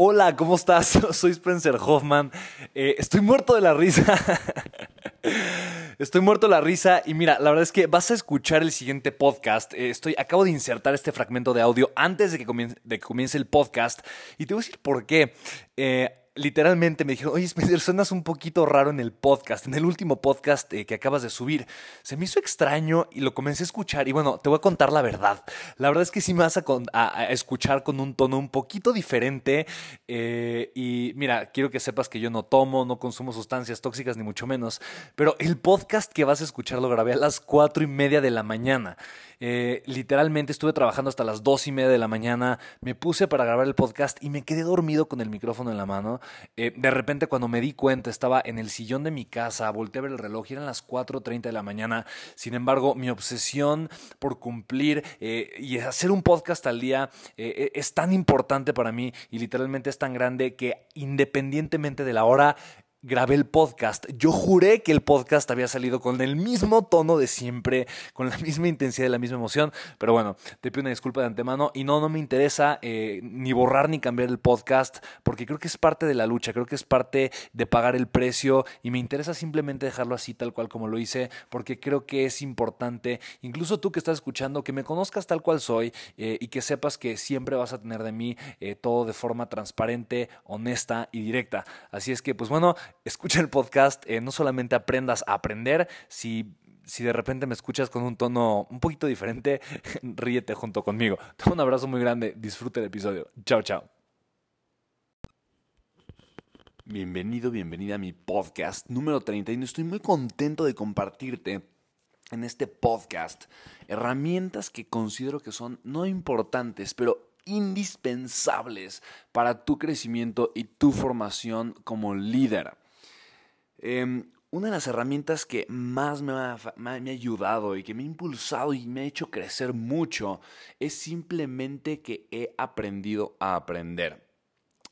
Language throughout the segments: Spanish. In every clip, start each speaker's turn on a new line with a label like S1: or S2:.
S1: Hola, ¿cómo estás? Soy Spencer Hoffman. Eh, estoy muerto de la risa. Estoy muerto de la risa y mira, la verdad es que vas a escuchar el siguiente podcast. Eh, estoy, acabo de insertar este fragmento de audio antes de que comience, el podcast y te voy a decir por qué. Eh, literalmente me dijeron, oye Spencer, suenas un poquito raro en el podcast, en el último podcast eh, que acabas de subir. Se me hizo extraño y lo comencé a escuchar y bueno, te voy a contar la verdad. La verdad es que sí me vas a, escuchar con un tono un poquito diferente eh, y mira, quiero que sepas que yo no tomo, no consumo sustancias tóxicas ni mucho menos, pero el podcast que vas a escuchar lo grabé a las cuatro y media de la mañana. Eh, literalmente estuve trabajando hasta las dos y media de la mañana, me puse para grabar el podcast y me quedé dormido con el micrófono en la mano. Eh, de repente cuando me di cuenta estaba en el sillón de mi casa, volteé a ver el reloj y eran las 4.30 de la mañana. Sin embargo, mi obsesión por cumplir eh, y hacer un podcast al día es tan importante para mí y literalmente es tan grande que independientemente de la hora, grabé el podcast. Yo juré que el podcast había salido con el mismo tono de siempre, con la misma intensidad y la misma emoción, pero bueno, te pido una disculpa de antemano y no, no me interesa eh, ni borrar ni cambiar el podcast porque creo que es parte de la lucha, creo que es parte de pagar el precio y me interesa simplemente dejarlo así tal cual como lo hice porque creo que es importante, incluso tú que estás escuchando, que me conozcas tal cual soy eh, y que sepas que siempre vas a tener de mí eh, todo de forma transparente, honesta y directa. Así es que, pues bueno, escucha el podcast, eh, no solamente aprendas a aprender, si si de repente me escuchas con un tono un poquito diferente, ríete junto conmigo. Te un abrazo muy grande, disfrute el episodio. Chao, chao. Bienvenido, bienvenida a mi podcast número 31. Estoy muy contento de compartirte en este podcast herramientas que considero que son no importantes, pero indispensables para tu crecimiento y tu formación como líder. Em, una de las herramientas que más me ha, me ha, ayudado y que me ha impulsado y me ha hecho crecer mucho es simplemente que he aprendido a aprender.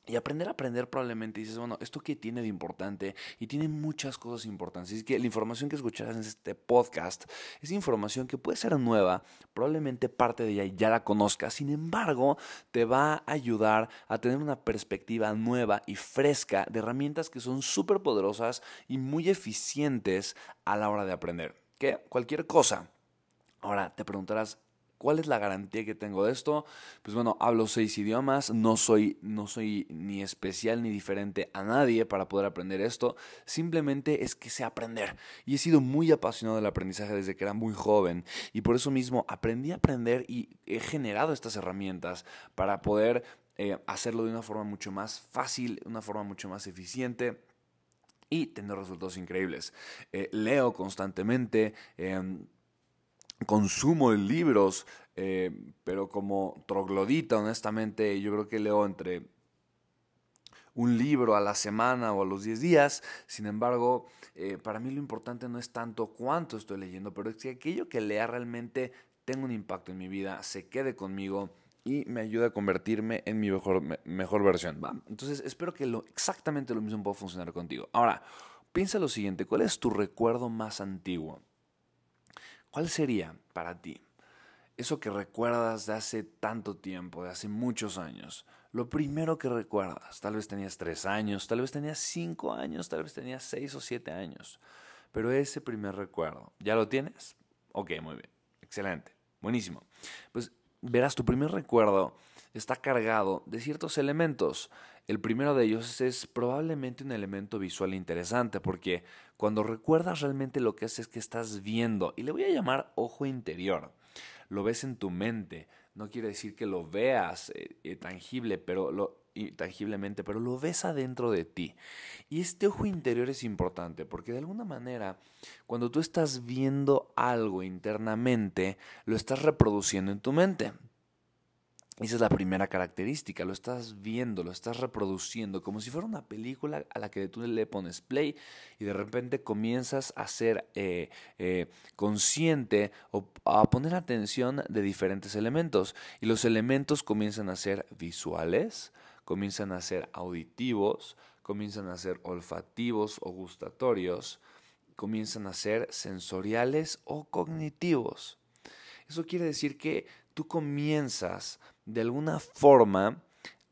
S1: Y aprender a aprender probablemente dices, bueno, ¿esto qué tiene de importante? Y tiene muchas cosas importantes. Es que la información que escucharás en este podcast es información que puede ser nueva, probablemente parte de ella ya la conozcas, sin embargo, te va a ayudar a tener una perspectiva nueva y fresca de herramientas que son súper poderosas y muy eficientes a la hora de aprender. Que cualquier cosa. Ahora te preguntarás, ¿Cuál es la garantía que tengo de esto? Pues bueno, hablo seis idiomas, no soy, no soy ni especial ni diferente a nadie para poder aprender esto, simplemente es que sé aprender. Y he sido muy apasionado del aprendizaje desde que era muy joven y por eso mismo aprendí a aprender y he generado estas herramientas para poder eh, hacerlo de una forma mucho más fácil, una forma mucho más eficiente y tener resultados increíbles. Eh, leo constantemente. Em, consumo de libros, eh, pero como troglodita, honestamente, yo creo que leo entre un libro a la semana o a los 10 días. Sin embargo, eh, para mí lo importante no es tanto cuánto estoy leyendo, pero es que aquello que lea realmente tenga un impacto en mi vida, se quede conmigo y me ayude a convertirme en mi mejor, versión. Entonces, espero que exactamente lo mismo pueda funcionar contigo. Ahora, piensa lo siguiente, ¿cuál es tu recuerdo más antiguo? ¿Cuál sería para ti eso que recuerdas de hace tanto tiempo, de hace muchos años? Lo primero que recuerdas, tal vez tenías tres años, tal vez tenías cinco años, tal vez tenías seis o siete años. Pero ese primer recuerdo, ¿ya lo tienes? Ok, muy bien. Excelente. Buenísimo. Pues verás, tu primer recuerdo está cargado de ciertos elementos. El primero de ellos es probablemente un elemento visual interesante porque cuando recuerdas realmente lo que haces es que estás viendo, y le voy a llamar ojo interior, lo ves en tu mente, no quiere decir que lo veas eh, eh, tangible, pero lo, tangiblemente, pero lo ves adentro de ti. Y este ojo interior es importante porque de alguna manera, cuando tú estás viendo algo internamente, lo estás reproduciendo en tu mente. Esa es la primera característica, lo estás viendo, lo estás reproduciendo, como si fuera una película a la que tú le pones play y de repente comienzas a ser eh, eh, consciente o a poner atención de diferentes elementos. Y los elementos comienzan a ser visuales, comienzan a ser auditivos, comienzan a ser olfativos o gustatorios, comienzan a ser sensoriales o cognitivos. Eso quiere decir que tú comienzas de alguna forma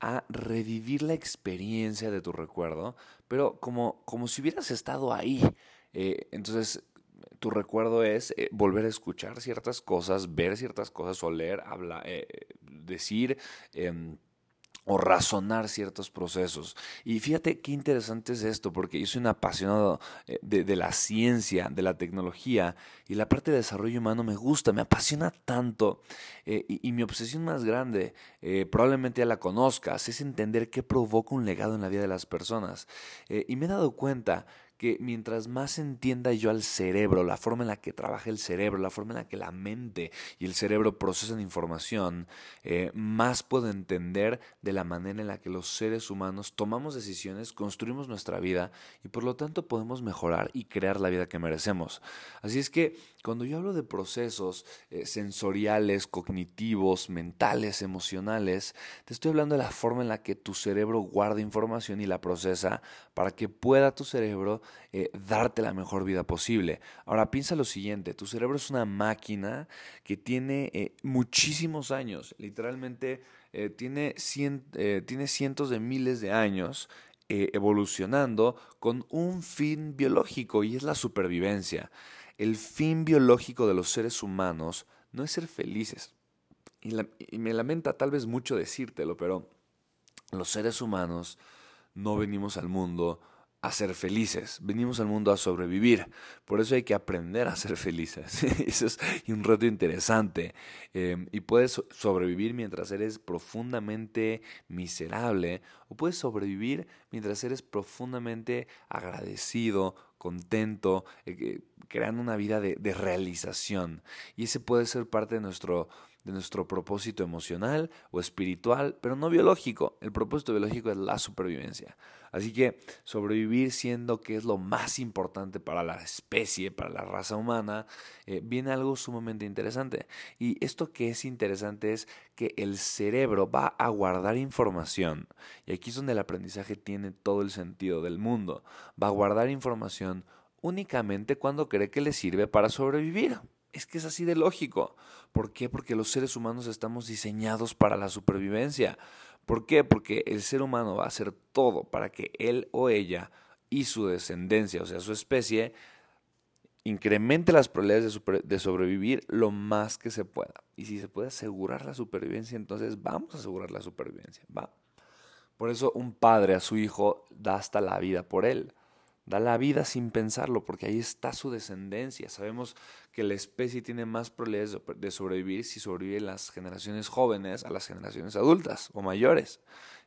S1: a revivir la experiencia de tu recuerdo, pero como, como si hubieras estado ahí. Eh, entonces, tu recuerdo es eh, volver a escuchar ciertas cosas, ver ciertas cosas, oler, hablar, eh, decir. O razonar ciertos procesos. Y fíjate qué interesante es esto, porque yo soy un apasionado eh, de, la ciencia, de la tecnología, y la parte de desarrollo humano me gusta, me apasiona tanto, eh, y, mi obsesión más grande, eh, probablemente ya la conozcas, es entender qué provoca un legado en la vida de las personas. y me he dado cuenta que mientras más entienda yo al cerebro, la forma en la que trabaja el cerebro, la forma en la que la mente y el cerebro procesan información, eh, más puedo entender de la manera en la que los seres humanos tomamos decisiones, construimos nuestra vida y por lo tanto podemos mejorar y crear la vida que merecemos. Así es que cuando yo hablo de procesos eh, sensoriales, cognitivos, mentales, emocionales, te estoy hablando de la forma en la que tu cerebro guarda información y la procesa para que pueda tu cerebro eh, darte la mejor vida posible. Ahora piensa lo siguiente, tu cerebro es una máquina que tiene eh, muchísimos años, literalmente tiene, tiene cientos de miles de años evolucionando con un fin biológico y es la supervivencia. El fin biológico de los seres humanos no es ser felices. Y, me lamenta tal vez mucho decírtelo, pero los seres humanos no venimos al mundo a ser felices, venimos al mundo a sobrevivir. Por eso hay que aprender a ser felices. eso es un reto interesante. Em, y puedes sobrevivir mientras eres profundamente miserable o puedes sobrevivir mientras eres profundamente agradecido, contento, eh, creando una vida de, de realización. Y ese puede ser parte de nuestro de nuestro propósito emocional o espiritual, pero no biológico. El propósito biológico es la supervivencia. Así que sobrevivir siendo que es lo más importante para la especie, para la raza humana, eh, viene algo sumamente interesante. Y esto que es interesante es que el cerebro va a guardar información. Y aquí es donde el aprendizaje tiene todo el sentido del mundo. Va a guardar información únicamente cuando cree que le sirve para sobrevivir. Es que es así de lógico. ¿Por qué? Porque los seres humanos estamos diseñados para la supervivencia. ¿Por qué? Porque el ser humano va a hacer todo para que él o ella y su descendencia, o sea, su especie, incremente las probabilidades de, sobrevivir lo más que se pueda. Y si se puede asegurar la supervivencia, entonces vamos a asegurar la supervivencia. Por eso un padre a su hijo da hasta la vida por él. Da la vida sin pensarlo, porque ahí está su descendencia. Sabemos que la especie tiene más probabilidades de sobrevivir si sobreviven las generaciones jóvenes a las generaciones adultas o mayores.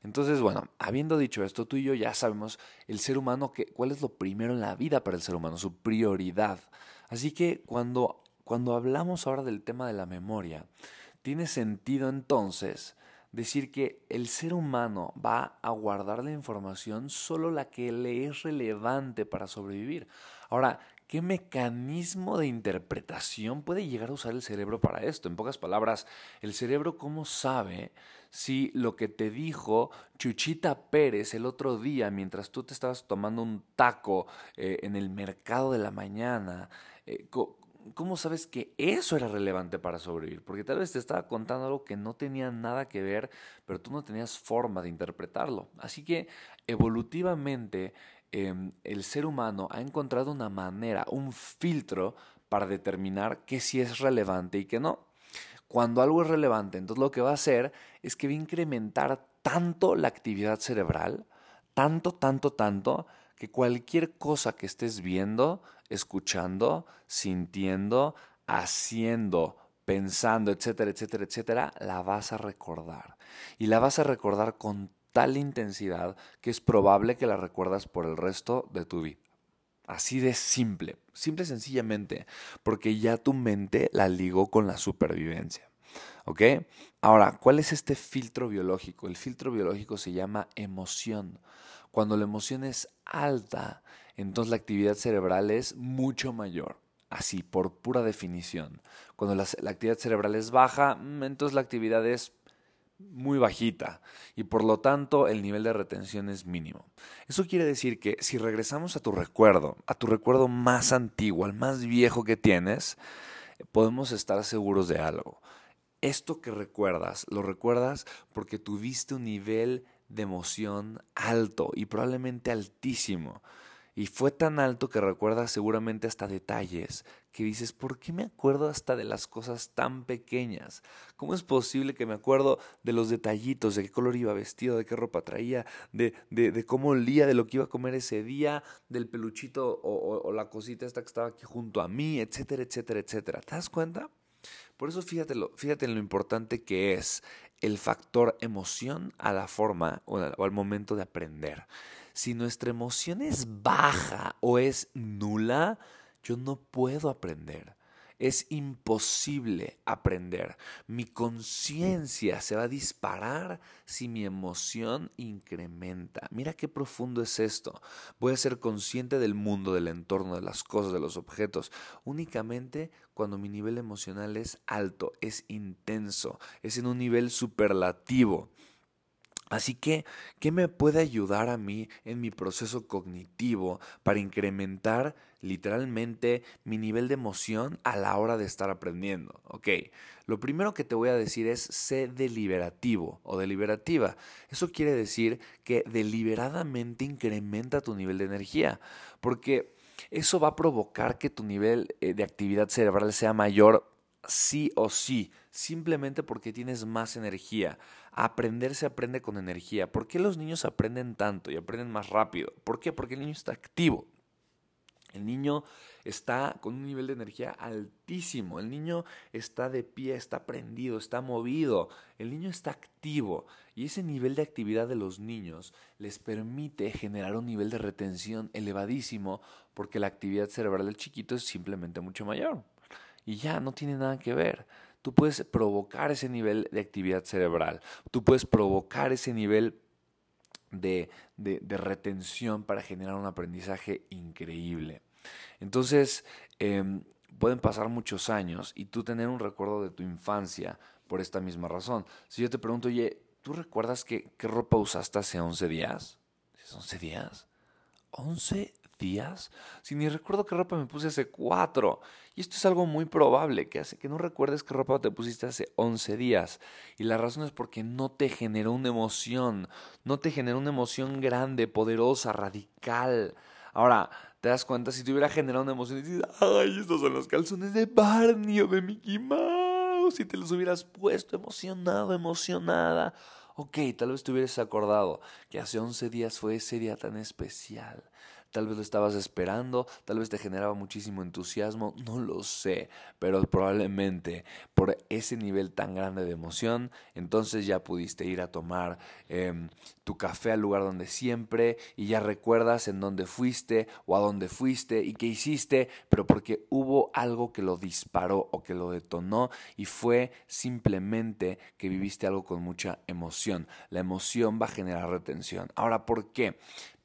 S1: Entonces, bueno, habiendo dicho esto, tú y yo ya sabemos el ser humano, cuál es lo primero en la vida para el ser humano, su prioridad. Así que cuando, cuando hablamos ahora del tema de la memoria, tiene sentido entonces decir que el ser humano va a guardar la información solo la que le es relevante para sobrevivir. Ahora, ¿qué mecanismo de interpretación puede llegar a usar el cerebro para esto? En pocas palabras, el cerebro cómo sabe si lo que te dijo Chuchita Pérez el otro día mientras tú te estabas tomando un taco eh, en el mercado de la mañana, eh, ¿cómo sabes que eso era relevante para sobrevivir? Porque tal vez te estaba contando algo que no tenía nada que ver, pero tú no tenías forma de interpretarlo. Así que evolutivamente em, el ser humano ha encontrado una manera, un filtro para determinar qué sí es relevante y qué no. Cuando algo es relevante, entonces lo que va a hacer es que va a incrementar tanto la actividad cerebral, tanto, tanto, tanto, que cualquier cosa que estés viendo, escuchando, sintiendo, haciendo, pensando, etcétera, etcétera, etcétera, la vas a recordar. Y la vas a recordar con tal intensidad que es probable que la recuerdas por el resto de tu vida. Así de simple, simple sencillamente, porque ya tu mente la ligó con la supervivencia. ¿Ok? Ahora, ¿cuál es este filtro biológico? El filtro biológico se llama emoción. Cuando la emoción es alta, entonces la actividad cerebral es mucho mayor. Así, por pura definición. Cuando la, actividad cerebral es baja, mm, entonces la actividad es muy bajita y por lo tanto el nivel de retención es mínimo. Eso quiere decir que si regresamos a tu recuerdo, a tu recuerdo más antiguo, al más viejo que tienes, podemos estar seguros de algo. Esto que recuerdas, lo recuerdas porque tuviste un nivel de emoción alto y probablemente altísimo. Y fue tan alto que recuerdas seguramente hasta detalles, que dices, ¿por qué me acuerdo hasta de las cosas tan pequeñas? ¿Cómo es posible que me acuerdo de los detallitos, de qué color iba vestido, de qué ropa traía, de, de, de cómo olía, de lo que iba a comer ese día, del peluchito o, la cosita esta que estaba aquí junto a mí, etcétera, etcétera, etcétera? ¿Te das cuenta? Por eso fíjate, fíjate en lo importante que es el factor emoción a la forma o al momento de aprender. Si nuestra emoción es baja o es nula, yo no puedo aprender. Es imposible aprender. Mi conciencia se va a disparar si mi emoción incrementa. Mira qué profundo es esto. Voy a ser consciente del mundo, del entorno, de las cosas, de los objetos, únicamente cuando mi nivel emocional es alto, es intenso, es en un nivel superlativo. Así que, ¿qué me puede ayudar a mí en mi proceso cognitivo para incrementar literalmente mi nivel de emoción a la hora de estar aprendiendo? Ok, lo primero que te voy a decir es sé deliberativo o deliberativa. Eso quiere decir que deliberadamente incrementa tu nivel de energía, porque eso va a provocar que tu nivel eh, de actividad cerebral sea mayor sí o sí, simplemente porque tienes más energía. Aprender se aprende con energía. ¿Por qué los niños aprenden tanto y aprenden más rápido? ¿Por qué? Porque el niño está activo. El niño está con un nivel de energía altísimo. El niño está de pie, está prendido, está movido. El niño está activo. Y ese nivel de actividad de los niños les permite generar un nivel de retención elevadísimo porque la actividad cerebral del chiquito es simplemente mucho mayor y ya no tiene nada que ver. Tú puedes provocar ese nivel de actividad cerebral, tú puedes provocar ese nivel de, retención para generar un aprendizaje increíble. Entonces, em, pueden pasar muchos años y tú tener un recuerdo de tu infancia por esta misma razón. Si yo te pregunto, oye, ¿tú recuerdas qué ropa usaste hace 11 días? ¿11 días? ¿11 días? Si ni recuerdo qué ropa me puse hace cuatro. Y esto es algo muy probable, que hace que no recuerdes qué ropa te pusiste hace 11 días. Y la razón es porque no te generó una emoción, no te generó una emoción grande, poderosa, radical. Ahora, te das cuenta, si te hubiera generado una emoción y dices, ay, estos son los calzones de Barney o de Mickey Mouse, si te los hubieras puesto emocionado, emocionada. Ok, tal vez te hubieras acordado que hace 11 días fue ese día tan especial tal vez lo estabas esperando, tal vez te generaba muchísimo entusiasmo, no lo sé, pero probablemente por ese nivel tan grande de emoción, entonces ya pudiste ir a tomar em, tu café al lugar donde siempre y ya recuerdas en dónde fuiste o a dónde fuiste y qué hiciste, pero porque hubo algo que lo disparó o que lo detonó y fue simplemente que viviste algo con mucha emoción. La emoción va a generar retención. Ahora, ¿por qué?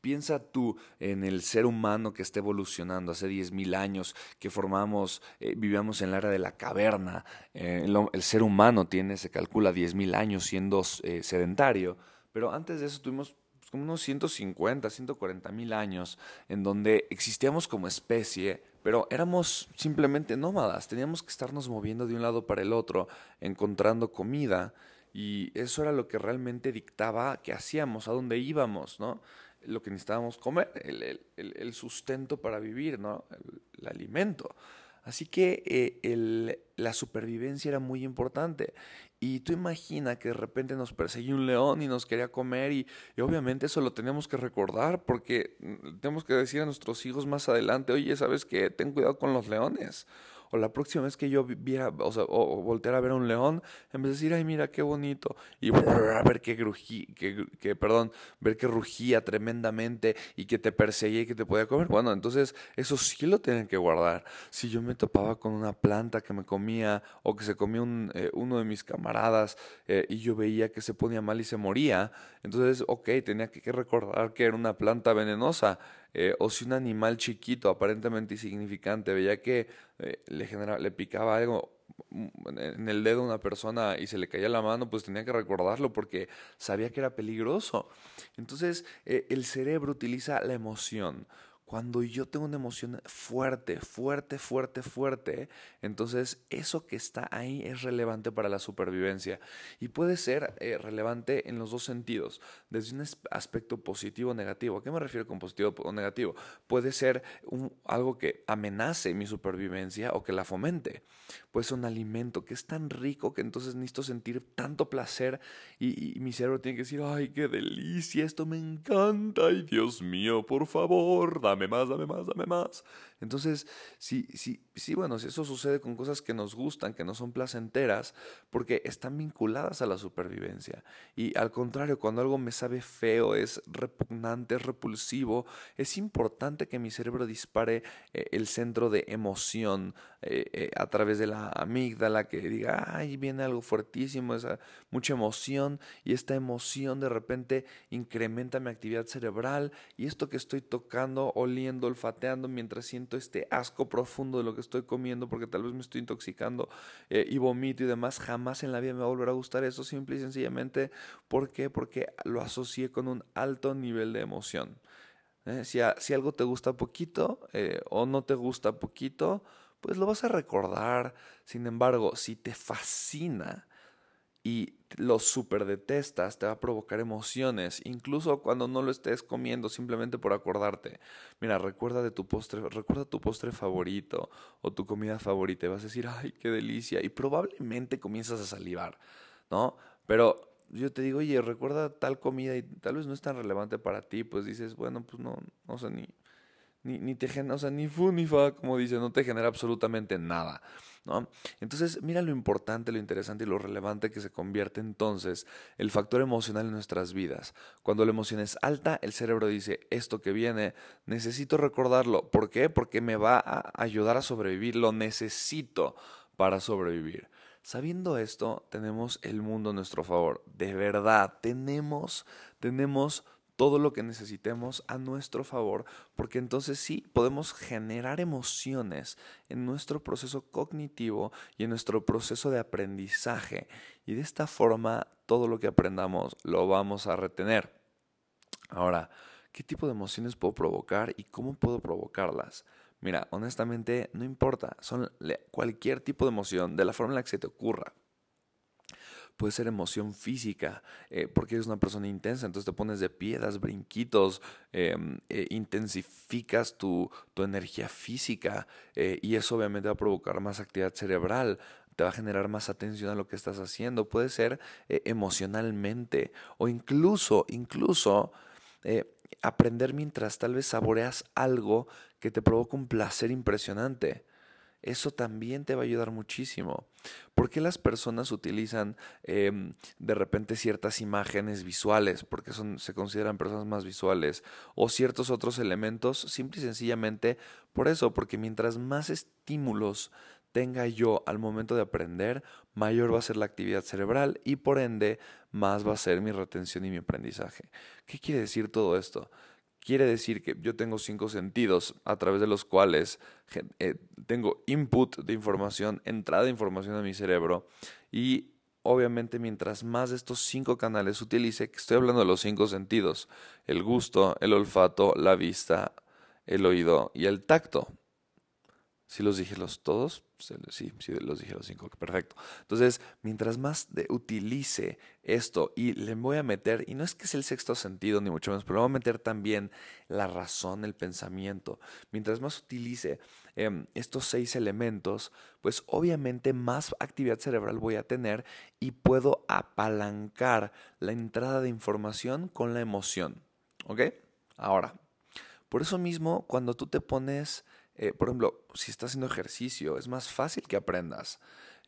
S1: Piensa tú en el ser humano que está evolucionando hace 10.000 años, que formamos, eh, vivíamos en la era de la caverna. Eh, el, ser humano tiene, se calcula, 10.000 años siendo eh, sedentario, pero antes de eso tuvimos como unos 150, 140 mil años en donde existíamos como especie, pero éramos simplemente nómadas, teníamos que estarnos moviendo de un lado para el otro, encontrando comida, y eso era lo que realmente dictaba qué hacíamos, a dónde íbamos, ¿no? Lo que necesitábamos comer, el, sustento para vivir, ¿no? El, alimento. Así que eh, la supervivencia era muy importante. Y tú imagina que de repente nos perseguía un león y nos quería comer y, y, obviamente eso lo tenemos que recordar porque mm, tenemos que decir a nuestros hijos más adelante, oye, ¿sabes qué? Ten cuidado con los leones o la próxima vez que yo viera, o sea, o, volteara a ver a un león, en vez de decir, ay, mira qué bonito, y ver que, grugí, que, que, perdón, ver que rugía tremendamente y que te perseguía y que te podía comer, bueno, entonces eso sí lo tienen que guardar. Si yo me topaba con una planta que me comía o que se comía un, eh, uno de mis camaradas eh, y yo veía que se ponía mal y se moría, entonces, ok, tenía que recordar que era una planta venenosa. Eh, o si un animal chiquito, aparentemente insignificante, veía que eh, le, generaba, le picaba algo mm, en el dedo a una persona y se le caía la mano, pues tenía que recordarlo porque sabía que era peligroso. Entonces, eh, el cerebro utiliza la emoción cuando yo tengo una emoción fuerte, fuerte, fuerte, fuerte, entonces eso que está ahí es relevante para la supervivencia. Y puede ser eh, relevante en los dos sentidos, desde un aspecto positivo o negativo. ¿A qué me refiero con positivo o negativo? Puede ser algo que amenace mi supervivencia o que la fomente. Puede ser un alimento que es tan rico que entonces necesito sentir tanto placer y, y mi cerebro tiene que decir, ay, qué delicia, esto me encanta, ay, Dios mío, por favor, dame dame más, dame más, dame más. Entonces, sí, sí, sí, bueno, si eso sucede con cosas que nos gustan, que no son placenteras, porque están vinculadas a la supervivencia. Y al contrario, cuando algo me sabe feo, es repugnante, es repulsivo, es importante que mi cerebro dispare eh, el centro de emoción eh, eh, a través de la amígdala, que diga, ay, viene algo fuertísimo, esa, mucha emoción, y esta emoción de repente incrementa mi actividad cerebral, y esto que estoy tocando, oliendo, olfateando, mientras siento este asco profundo de lo que estoy comiendo porque tal vez me estoy intoxicando eh, y vomito y demás, jamás en la vida me va a volver a gustar eso simple y sencillamente. ¿Por? Porque lo asocié con un alto nivel de emoción. ¿eh? Si, si, algo te gusta poquito eh, o no te gusta poquito, pues lo vas a recordar. Sin embargo, si te fascina, y lo super detestas, te va a provocar emociones, incluso cuando no lo estés comiendo, simplemente por acordarte. Mira, recuerda de tu postre, recuerda tu postre favorito o tu comida favorita y vas a decir, ay, qué delicia, y probablemente comienzas a salivar, ¿no? Pero yo te digo, oye, recuerda tal comida y tal vez no es tan relevante para ti, pues dices, bueno, pues no, no sé, ni, ni, ni te genera, o sea, ni fu ni fa, como dice, no te genera absolutamente nada. ¿No? Entonces, mira lo importante, lo interesante y lo relevante que se convierte entonces el factor emocional en nuestras vidas. Cuando la emoción es alta, el cerebro dice, esto que viene, necesito recordarlo. ¿Por qué? Porque me va a ayudar a sobrevivir, lo necesito para sobrevivir. Sabiendo esto, tenemos el mundo a nuestro favor. De verdad, tenemos, tenemos todo lo que necesitemos a nuestro favor, porque entonces sí podemos generar emociones en nuestro proceso cognitivo y en nuestro proceso de aprendizaje. Y de esta forma todo lo que aprendamos lo vamos a retener. Ahora, ¿qué tipo de emociones puedo provocar y cómo puedo provocarlas? Mira, honestamente no importa, son cualquier tipo de emoción, de la forma en la que se te ocurra puede ser emoción física, eh, porque eres una persona intensa, entonces te pones de pie, das brinquitos, em, eh, intensificas tu, tu, energía física eh, y eso obviamente va a provocar más actividad cerebral, te va a generar más atención a lo que estás haciendo, puede ser emocionalmente o incluso, incluso aprender mientras tal vez saboreas algo que te provoca un placer impresionante eso también te va a ayudar muchísimo. ¿Por qué las personas utilizan em, de repente ciertas imágenes visuales? Porque son, se consideran personas más visuales. O ciertos otros elementos, simple y sencillamente por eso, porque mientras más estímulos tenga yo al momento de aprender, mayor va a ser la actividad cerebral y por ende más va a ser mi retención y mi aprendizaje. ¿Qué quiere decir todo esto? Quiere decir que yo tengo cinco sentidos a través de los cuales eh, tengo input de información, entrada de información a mi cerebro y obviamente mientras más de estos cinco canales utilice, que estoy hablando de los cinco sentidos, el gusto, el olfato, la vista, el oído y el tacto. Si los dije los todos, sí, sí los dije los cinco, perfecto. Entonces, mientras más utilice esto y le voy a meter, y no es que sea el sexto sentido, ni mucho menos, pero le voy a meter también la razón, el pensamiento. Mientras más utilice em, estos seis elementos, pues obviamente más actividad cerebral voy a tener y puedo apalancar la entrada de información con la emoción. ¿Ok? Ahora, por eso mismo, cuando tú te pones eh, por ejemplo, si estás haciendo ejercicio, es más fácil que aprendas.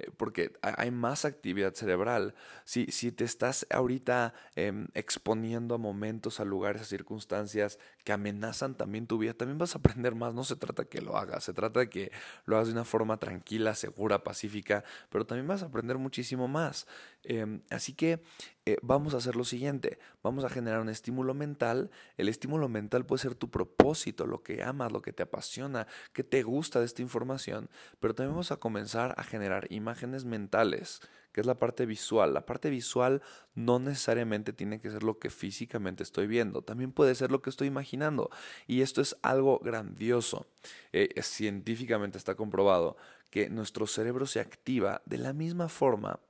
S1: Eh, porque hay más actividad cerebral. Si, si te estás ahorita em, exponiendo a momentos, a lugares, a circunstancias que amenazan también tu vida, también vas a aprender más. No se trata que lo hagas, se trata de que lo hagas de una forma tranquila, segura, pacífica, pero también vas a aprender muchísimo más. Em, así que eh, vamos a hacer lo siguiente, vamos a generar un estímulo mental. El estímulo mental puede ser tu propósito, lo que amas, lo que te apasiona, que te gusta de esta información, pero también vamos a comenzar a generar imágenes mentales, que es la parte visual. La parte visual no necesariamente tiene que ser lo que físicamente estoy viendo, también puede ser lo que estoy imaginando. Y esto es algo grandioso. Eh, científicamente está comprobado que nuestro cerebro se activa de la misma forma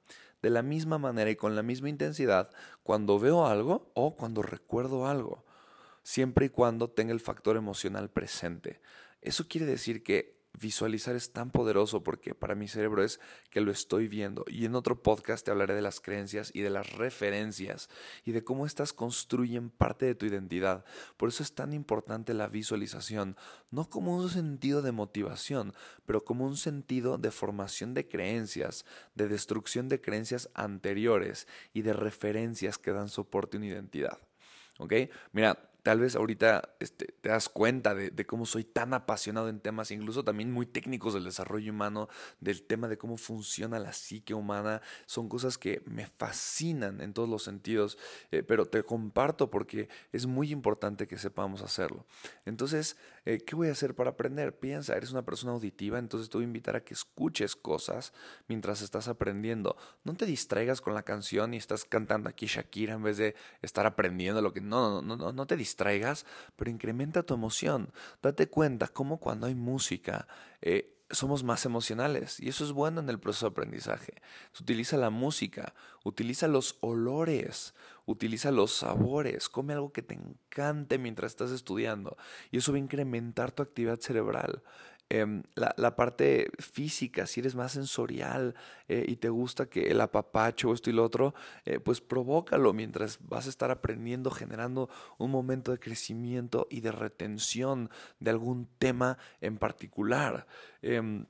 S1: de la misma manera y con la misma intensidad cuando veo algo o cuando recuerdo algo, siempre y cuando tenga el factor emocional presente. Eso quiere decir que visualizar es tan poderoso porque para mi cerebro es que lo estoy viendo. Y en otro podcast te hablaré de las creencias y de las referencias y de cómo estas construyen parte de tu identidad. Por eso es tan importante la visualización, no como un sentido de motivación, pero como un sentido de formación de creencias, de destrucción de creencias anteriores y de referencias que dan soporte a una identidad. ¿Ok? Mira, tal vez ahorita este, te das cuenta de, cómo soy tan apasionado en temas, incluso también muy técnicos del desarrollo humano, del tema de cómo funciona la psique humana. Son cosas que me fascinan en todos los sentidos, eh, pero te comparto porque es muy importante que sepamos hacerlo. Entonces, eh, ¿qué voy a hacer para aprender? Piensa, eres una persona auditiva, entonces te voy a invitar a que escuches cosas mientras estás aprendiendo. No te distraigas con la canción y estás cantando aquí Shakira en vez de estar aprendiendo lo que... No, no, no, no, no te distraigas traigas, pero incrementa tu emoción. Date cuenta cómo cuando hay música eh, somos más emocionales y eso es bueno en el proceso de aprendizaje. utiliza la música, utiliza los olores, utiliza los sabores, come algo que te encante mientras estás estudiando y eso va a incrementar tu actividad cerebral. Em, la, parte física, si eres más sensorial eh, y te gusta que el apapacho, esto y lo otro, eh, pues provócalo mientras vas a estar aprendiendo, generando un momento de crecimiento y de retención de algún tema en particular. Em,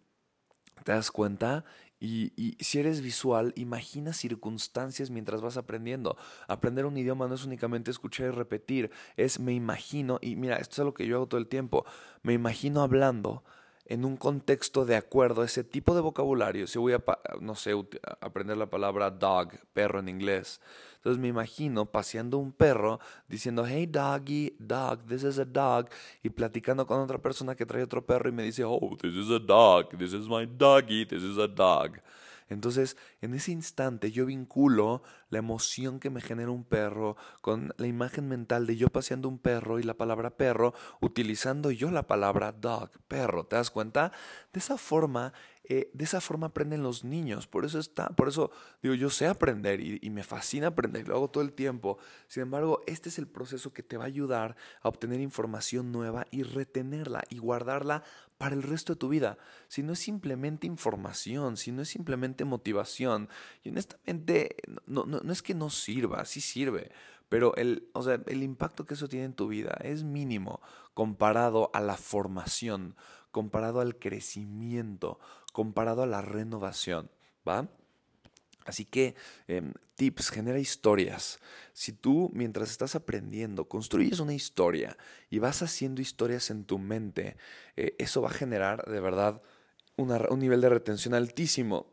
S1: ¿Te das cuenta? Y, y, si eres visual, imagina circunstancias mientras vas aprendiendo. Aprender un idioma no es únicamente escuchar y repetir, es me imagino, y mira, esto es lo que yo hago todo el tiempo, me imagino hablando en un contexto de acuerdo a ese tipo de vocabulario, si voy a, no sé, aprender la palabra dog, perro en inglés, entonces me imagino paseando un perro diciendo, hey doggy, dog, this is a dog, y platicando con otra persona que trae otro perro y me dice, oh, this is a dog, this is my doggy, this is a dog. Entonces, en ese instante yo vinculo la emoción que me genera un perro con la imagen mental de yo paseando un perro y la palabra perro, utilizando yo la palabra dog, perro. ¿Te das cuenta? De esa forma eh, de esa forma aprenden los niños. Por eso está, por eso digo, yo sé aprender y, me fascina aprender, lo hago todo el tiempo. Sin embargo, este es el proceso que te va a ayudar a obtener información nueva y retenerla y guardarla para el resto de tu vida. Si no es simplemente información, si no es simplemente motivación, y honestamente no, no, no es que no sirva, sí sirve. Pero el, o sea, el impacto que eso tiene en tu vida es mínimo comparado a la formación, comparado al crecimiento, comparado a la renovación, ¿va? Así que em, tips, genera historias. Si tú mientras estás aprendiendo construyes una historia y vas haciendo historias en tu mente, eh, eso va a generar de verdad un nivel de retención altísimo.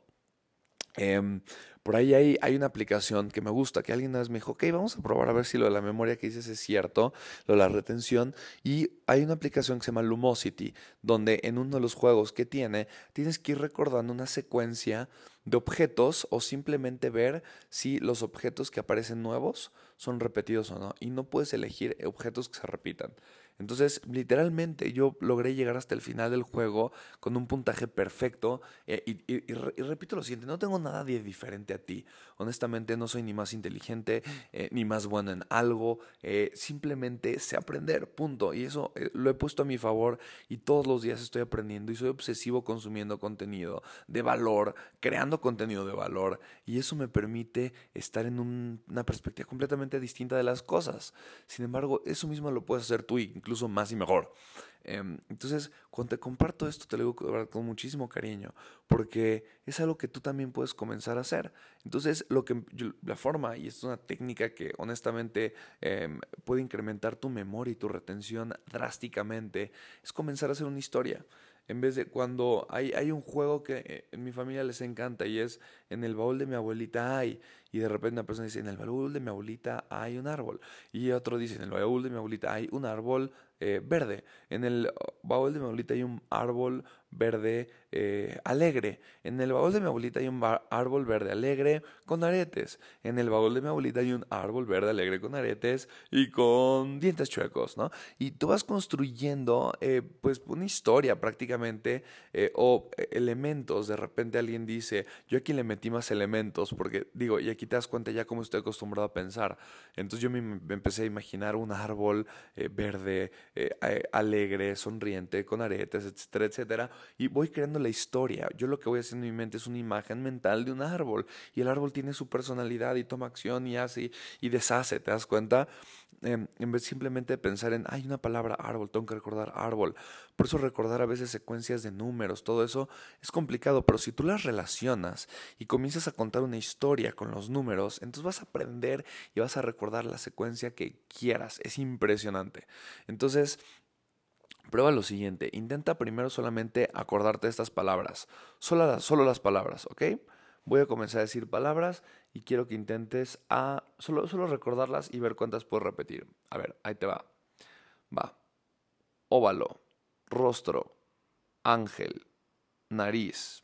S1: Em, por ahí hay, hay, una aplicación que me gusta, que alguien más me dijo, ok, vamos a probar a ver si lo de la memoria que dices es cierto, lo de la retención. Y hay una aplicación que se llama Lumosity, donde en uno de los juegos que tiene, tienes que ir recordando una secuencia de objetos o simplemente ver si los objetos que aparecen nuevos son repetidos o no. Y no puedes elegir objetos que se repitan. Entonces, literalmente yo logré llegar hasta el final del juego con un puntaje perfecto. eh, y, y- y y repito lo siguiente, no tengo nada de diferente a ti. Honestamente, no soy ni más inteligente, eh, ni más bueno en algo. eh, simplemente sé aprender, punto. Y eso eh, lo he puesto a mi favor y todos los días estoy aprendiendo y soy obsesivo consumiendo contenido de valor, creando contenido de valor. Y eso me permite estar en un- una perspectiva completamente distinta de las cosas. Sin embargo, eso mismo lo puedes hacer tú, más y mejor. Em, entonces, cuando te comparto esto, te lo digo con, con muchísimo cariño, porque es algo que tú también puedes comenzar a hacer. Entonces, lo que yo- la forma, y es una técnica que honestamente em, puede incrementar tu memoria y tu retención drásticamente, es comenzar a hacer una historia. En vez de cuando hay, hay un juego que eh, en mi familia les encanta y es en el baúl de mi abuelita hay, y de repente una persona dice, en el baúl de mi abuelita hay un árbol, y otro dice, en el baúl de mi abuelita hay un árbol eh, verde, en el baúl de mi abuelita hay un árbol verde eh, alegre, en el baúl de mi abuelita hay un árbol verde alegre con aretes, en el baúl de mi abuelita hay un árbol verde alegre con aretes y con dientes chuecos, ¿no? Y tú vas construyendo eh, pues una historia prácticamente eh, o eh, elementos, de repente alguien dice, yo aquí le metí más elementos porque digo, y aquí te das cuenta ya cómo estoy acostumbrado a pensar, entonces yo me, empecé a imaginar un árbol eh, verde, eh, alegre, sonriente, con aretes, etcétera, etcétera, y voy creando la historia. Yo lo que voy haciendo en mi mente es una imagen mental de un árbol, y el árbol tiene su personalidad y toma acción y hace y deshace, ¿te das cuenta? Em, en vez simplemente de pensar en, hay una palabra árbol, tengo que recordar árbol. Por eso recordar a veces secuencias de números, todo eso es complicado, pero si tú las relacionas y comienzas a contar una historia con los números, entonces vas a aprender y vas a recordar la secuencia que quieras. Es impresionante. Entonces, Prueba lo siguiente, intenta primero solamente acordarte de estas palabras, solo solo las palabras, ¿ok? Voy a comenzar a decir palabras y quiero que intentes a solo, solo recordarlas y ver cuántas puedes repetir. A ver, ahí te va. Va. Óvalo, rostro, ángel, nariz,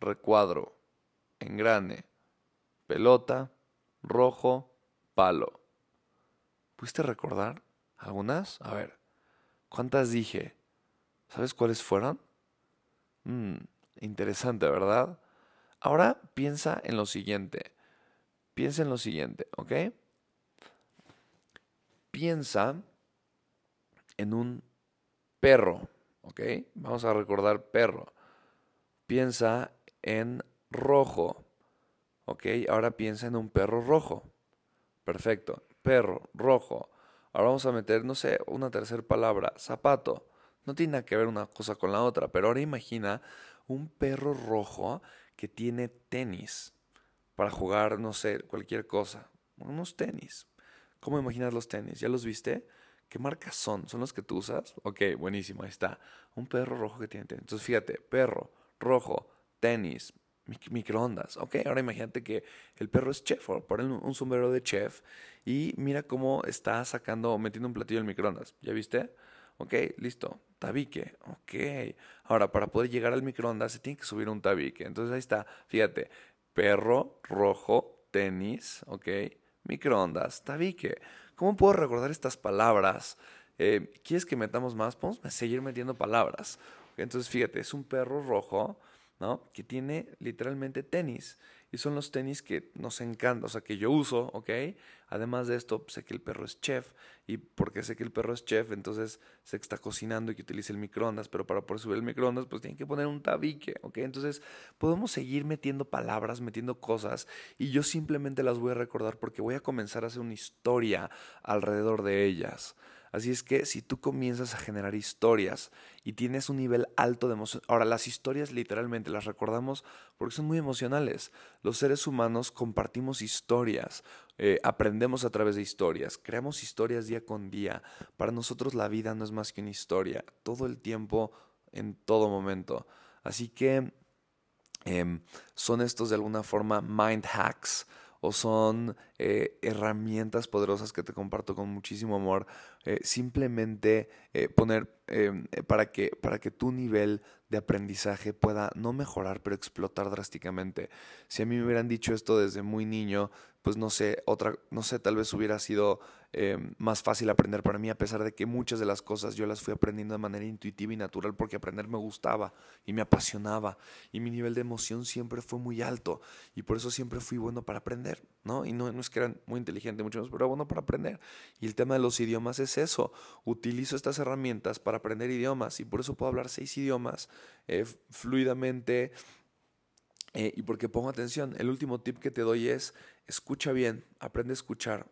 S1: recuadro, engrane, pelota, rojo, palo. ¿Pudiste recordar algunas? A ver. ¿Cuántas dije? ¿Sabes cuáles fueron? Mm, interesante, ¿verdad? Ahora piensa en lo siguiente. Piensa en lo siguiente, ¿ok? Piensa en un perro, ¿ok? Vamos a recordar perro. Piensa en rojo, ¿ok? Ahora piensa en un perro rojo. Perfecto. Perro, rojo. Ahora vamos a meter, no sé, una tercera palabra, zapato. No tiene nada que ver una cosa con la otra, pero ahora imagina un perro rojo que tiene tenis para jugar, no sé, cualquier cosa. Unos tenis. ¿Cómo imaginas los tenis? ¿Ya los viste? ¿Qué marcas son? ¿Son los que tú usas? Ok, buenísimo, ahí está. Un perro rojo que tiene tenis. Entonces fíjate, perro, rojo, tenis, mic- microondas. Ok, ahora imagínate que el perro es chef, o ponle un, sombrero de chef y mira cómo está sacando, metiendo un platillo en microondas. ¿Ya viste? Ok, listo. Tabique. Ok. Ahora, para poder llegar al microondas se tiene que subir un tabique. Entonces ahí está. Fíjate. Perro, rojo, tenis, ok. Microondas, tabique. ¿Cómo puedo recordar estas palabras? Eh, ¿Quieres que metamos más? Podemos seguir metiendo palabras. Entonces, fíjate, es un perro rojo, ¿no? Que tiene literalmente tenis. Y son los tenis que nos encantan, o sea, que yo uso, ¿ok? Además de esto, sé que el perro es chef. Y porque sé que el perro es chef, entonces sé que está cocinando y que utiliza el microondas. Pero para poder subir el microondas, pues tiene que poner un tabique, ¿ok? Entonces, podemos seguir metiendo palabras, metiendo cosas. Y yo simplemente las voy a recordar porque voy a comenzar a hacer una historia alrededor de ellas. Así es que si tú comienzas a generar historias y tienes un nivel alto de emoción, ahora las historias literalmente las recordamos porque son muy emocionales. Los seres humanos compartimos historias, eh, aprendemos a través de historias, creamos historias día con día. Para nosotros la vida no es más que una historia, todo el tiempo, en todo momento. Así que em, son estos de alguna forma mind hacks o son eh, herramientas poderosas que te comparto con muchísimo amor. Eh, simplemente eh, poner para, que, para que tu nivel de aprendizaje pueda no mejorar, pero explotar drásticamente. Si a mí me hubieran dicho esto desde muy niño, pues no sé, otra, no sé, tal vez hubiera sido eh, más fácil aprender para mí, a pesar de que muchas de las cosas yo las fui aprendiendo de manera intuitiva y natural porque aprender me gustaba y me apasionaba y mi nivel de emoción siempre fue muy alto y por eso siempre fui bueno para aprender, ¿no? Y no, que era muy inteligente, mucho más, pero bueno para aprender. Y el tema de los idiomas es eso, utilizo estas herramientas para aprender idiomas y por eso puedo hablar seis idiomas eh, fluidamente eh, y porque pongo atención. El último tip que te doy es escucha bien, aprende a escuchar.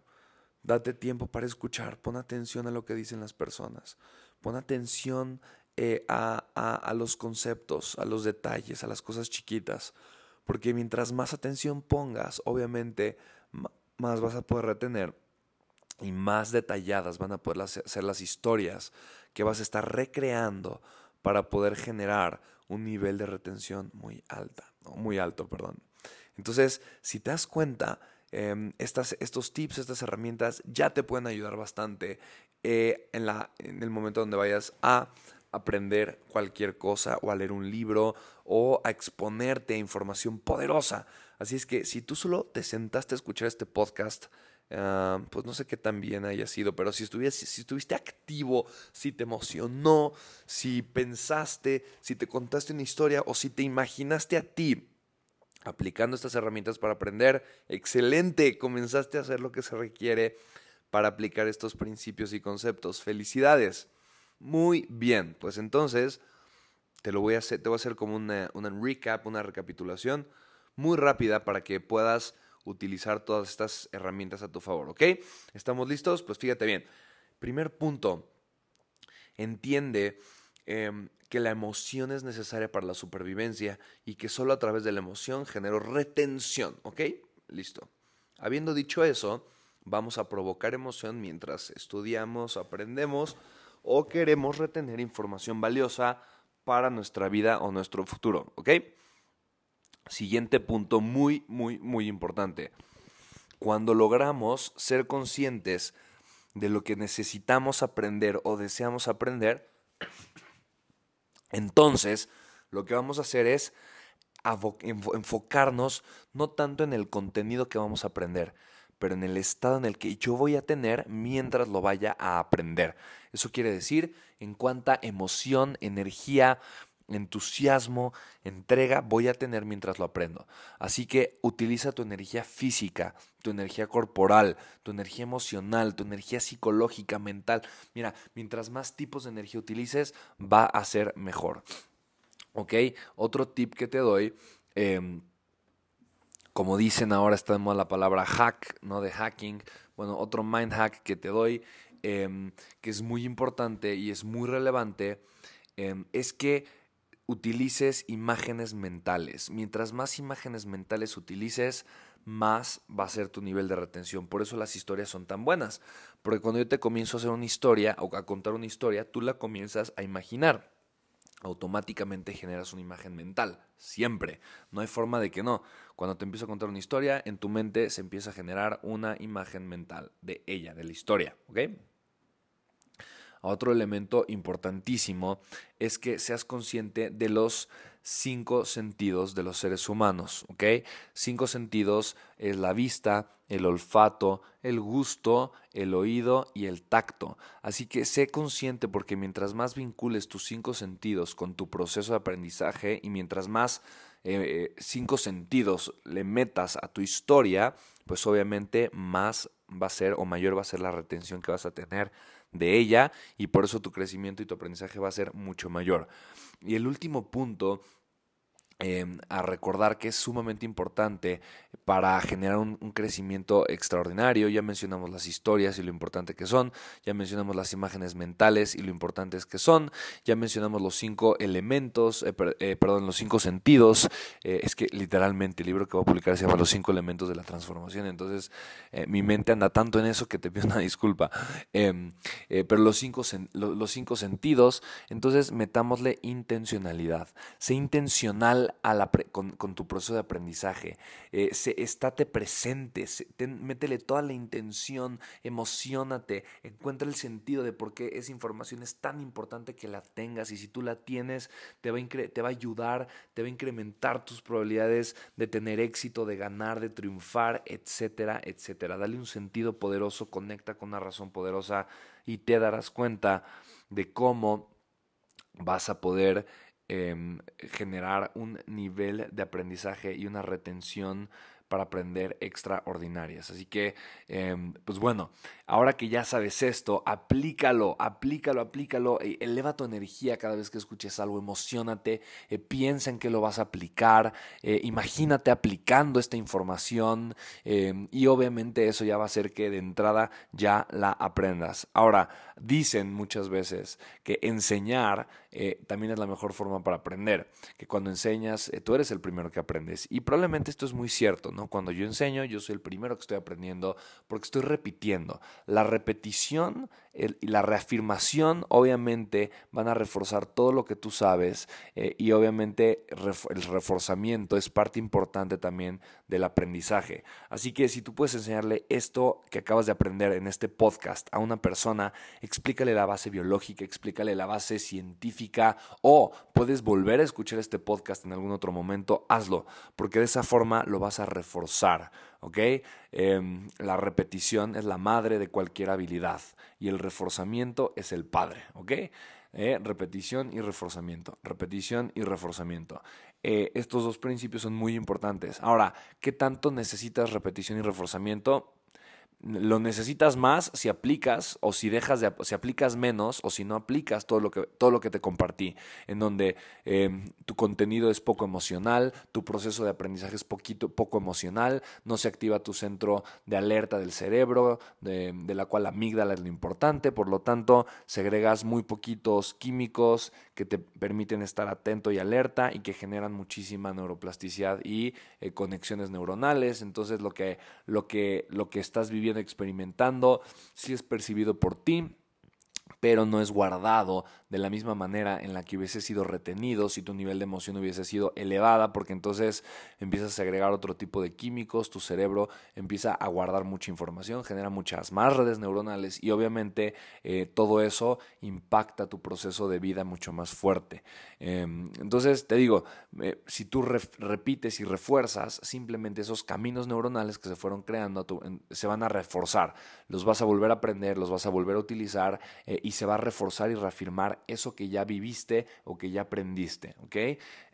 S1: Date tiempo para escuchar, pon atención a lo que dicen las personas, pon atención eh, a, a, los conceptos, a los detalles, a las cosas chiquitas, porque mientras más atención pongas, obviamente más vas a poder retener y más detalladas van a poder ser las historias que vas a estar recreando para poder generar un nivel de retención muy alta, muy alto, perdón. Entonces, si te das cuenta, em, estas, estos tips, estas herramientas ya te pueden ayudar bastante eh, en, la, en el momento donde vayas a aprender cualquier cosa o a leer un libro o a exponerte a información poderosa. Así es que si tú solo te sentaste a escuchar este podcast, Ah, pues no sé qué tan bien haya sido, pero si, estuviste, si estuviste activo, si te emocionó, si pensaste, si te contaste una historia o si te imaginaste a ti aplicando estas herramientas para aprender, excelente, comenzaste a hacer lo que se requiere para aplicar estos principios y conceptos. Felicidades. Muy bien, pues entonces te lo voy a hacer, te voy a hacer como una recap, una recapitulación muy rápida para que puedas utilizar todas estas herramientas a tu favor, ¿ok? ¿Estamos listos? Pues fíjate bien. Primer punto, entiende em, que la emoción es necesaria para la supervivencia y que solo a través de la emoción genero retención, ¿ok? Listo. Habiendo dicho eso, vamos a provocar emoción mientras estudiamos, aprendemos o queremos retener información valiosa para nuestra vida o nuestro futuro, ¿ok? Siguiente punto muy, muy, muy importante. Cuando logramos ser conscientes de lo que necesitamos aprender o deseamos aprender, entonces lo que vamos a hacer es enfocarnos no tanto en el contenido que vamos a aprender, pero en el estado en el que yo voy a tener mientras lo vaya a aprender. Eso quiere decir en cuánta emoción, energía, entusiasmo, entrega voy a tener mientras lo aprendo. Así que utiliza tu energía física, tu energía corporal, tu energía emocional, tu energía psicológica, mental. Mira, mientras más tipos de energía utilices, va a ser mejor. ¿Ok? Otro tip que te doy, em, como dicen ahora, está de moda la palabra hack, ¿no? De hacking. Bueno, otro mind hack que te doy, em, que es muy importante y es muy relevante, em, es que utilices imágenes mentales. Mientras más imágenes mentales utilices, más va a ser tu nivel de retención. Por eso las historias son tan buenas. Porque cuando yo te comienzo a hacer una historia o a contar una historia, tú la comienzas a imaginar. Automáticamente generas una imagen mental. Siempre. No hay forma de que no. Cuando te empiezo a contar una historia, en tu mente se empieza a generar una imagen mental de ella, de la historia. ¿Ok? Otro elemento importantísimo es que seas consciente de los cinco sentidos de los seres humanos, ¿ok? Cinco sentidos es la vista, el olfato, el gusto, el oído y el tacto. Así que sé consciente porque mientras más vincules tus cinco sentidos con tu proceso de aprendizaje y mientras más eh, cinco sentidos le metas a tu historia, pues obviamente más va a ser o mayor va a ser la retención que vas a tener de ella y por eso tu crecimiento y tu aprendizaje va a ser mucho mayor. Y el último punto Em, a recordar que es sumamente importante para generar un, crecimiento extraordinario. Ya mencionamos las historias y lo importante que son, ya mencionamos las imágenes mentales y lo importantes que son, ya mencionamos los cinco elementos, eh, eh, perdón, los cinco sentidos. Eh, es que literalmente el libro que voy a publicar se llama Los cinco elementos de la transformación, entonces mi mente anda tanto en eso que te pido una disculpa. Em, pero los cinco, los cinco sentidos, entonces metámosle intencionalidad. Sé intencional con, tu proceso de aprendizaje. Eh, estate presente, métele toda la intención, emocionate, encuentra el sentido de por qué esa información es tan importante que la tengas y si tú la tienes te va, te va a ayudar, te va a incrementar tus probabilidades de tener éxito, de ganar, de triunfar, etcétera, etcétera. Dale un sentido poderoso, conecta con una razón poderosa y te darás cuenta de cómo vas a poder em, generar un nivel de aprendizaje y una retención para aprender extraordinarias. Así que, em, pues bueno, ahora que ya sabes esto, aplícalo, aplícalo, aplícalo, e, eleva tu energía cada vez que escuches algo, emocionate, eh, piensa en que lo vas a aplicar, eh, imagínate aplicando esta información em, y obviamente eso ya va a hacer que de entrada ya la aprendas. Ahora, dicen muchas veces que enseñar eh, también es la mejor forma para aprender, que cuando enseñas tú eres el primero que aprendes y probablemente esto es muy cierto, ¿no? Cuando yo enseño, yo soy el primero que estoy aprendiendo porque estoy repitiendo. La repetición y la reafirmación obviamente van a reforzar todo lo que tú sabes eh, y obviamente el reforzamiento es parte importante también del aprendizaje. Así que si tú puedes enseñarle esto que acabas de aprender en este podcast a una persona, explícale la base biológica, explícale la base científica o puedes volver a escuchar este podcast en algún otro momento, hazlo, porque de esa forma lo vas a reforzar. ¿ok? Em, la repetición es la madre de cualquier habilidad y el reforzamiento es el padre, ¿ok? Eh, repetición y reforzamiento, repetición y reforzamiento. Eh, estos dos principios son muy importantes. Ahora, ¿qué tanto necesitas repetición y reforzamiento? Lo necesitas más si aplicas o si dejas de si aplicas menos o si no aplicas todo lo que todo lo que te compartí en donde em, tu contenido es poco emocional tu proceso de aprendizaje es poquito poco emocional no se activa tu centro de alerta del cerebro de, de la cual la amígdala es lo importante por lo tanto segregas muy poquitos químicos que te permiten estar atento y alerta y que generan muchísima neuroplasticidad y eh, conexiones neuronales. Entonces lo que lo que lo que estás viviendo experimentando, si es percibido por ti, pero no es guardado de la misma manera en la que hubiese sido retenido si tu nivel de emoción hubiese sido elevada, porque entonces empiezas a agregar otro tipo de químicos, tu cerebro empieza a guardar mucha información, genera muchas más redes neuronales y obviamente eh, todo eso impacta tu proceso de vida mucho más fuerte. Em, entonces, te digo, eh, si tú repites y refuerzas, simplemente esos caminos neuronales que se fueron creando se van a reforzar, los vas a volver a aprender, los vas a volver a utilizar y se va a reforzar y reafirmar eso que ya viviste o que ya aprendiste, ¿ok?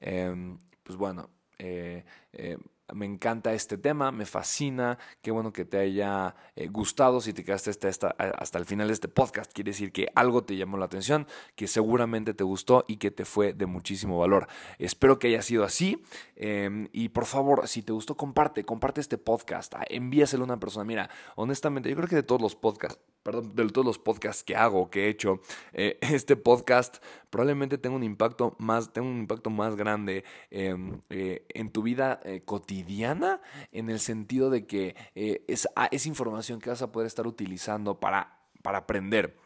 S1: Em, pues bueno, eh, eh, me encanta este tema, me fascina, qué bueno que te haya eh, gustado, si te quedaste hasta, hasta, el final de este podcast, quiere decir que algo te llamó la atención, que seguramente te gustó y que te fue de muchísimo valor. Espero que haya sido así em, y por favor, si te gustó, comparte, comparte este podcast, envíaselo a una persona. Mira, honestamente, yo creo que de todos los podcasts, perdón, de todos los podcasts que hago, que he hecho, eh, este podcast probablemente tenga un impacto más, tenga un impacto más grande em, eh, en tu vida cotidiana cotidiana en el sentido de que eh, es, ah, es, información que vas a poder estar utilizando para, para aprender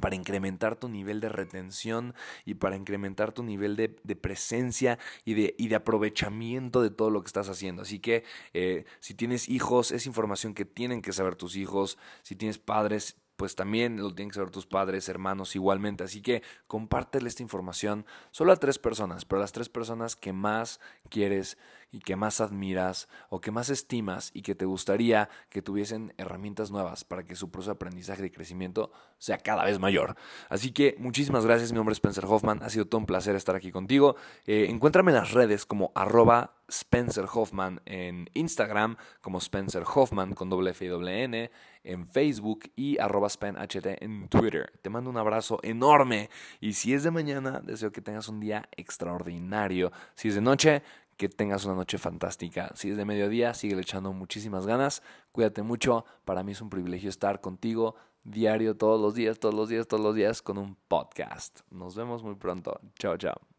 S1: para incrementar tu nivel de retención y para incrementar tu nivel de, presencia y de, y de, aprovechamiento de todo lo que estás haciendo. Así que eh, si tienes hijos, es información que tienen que saber tus hijos. Si tienes padres, pues también lo tienen que saber tus padres, hermanos igualmente. Así que compártele esta información solo a tres personas, pero a las tres personas que más quieres y que más admiras o que más estimas y que te gustaría que tuviesen herramientas nuevas para que su proceso de aprendizaje y crecimiento sea cada vez mayor. Así que muchísimas gracias, mi nombre es Spencer Hoffman, ha sido todo un placer estar aquí contigo. Eh, encuéntrame en las redes como arroba Spencer Hoffman en Instagram, como Spencer Hoffman con doble F y doble en Facebook y arroba SpenHT en Twitter. Te mando un abrazo enorme y si es de mañana, deseo que tengas un día extraordinario. Si es de noche, que tengas una noche fantástica. Si es de mediodía, sigue echando muchísimas ganas. Cuídate mucho. Para mí es un privilegio estar contigo diario, todos los días, todos los días, todos los días con un podcast. Nos vemos muy pronto. Chao, chao.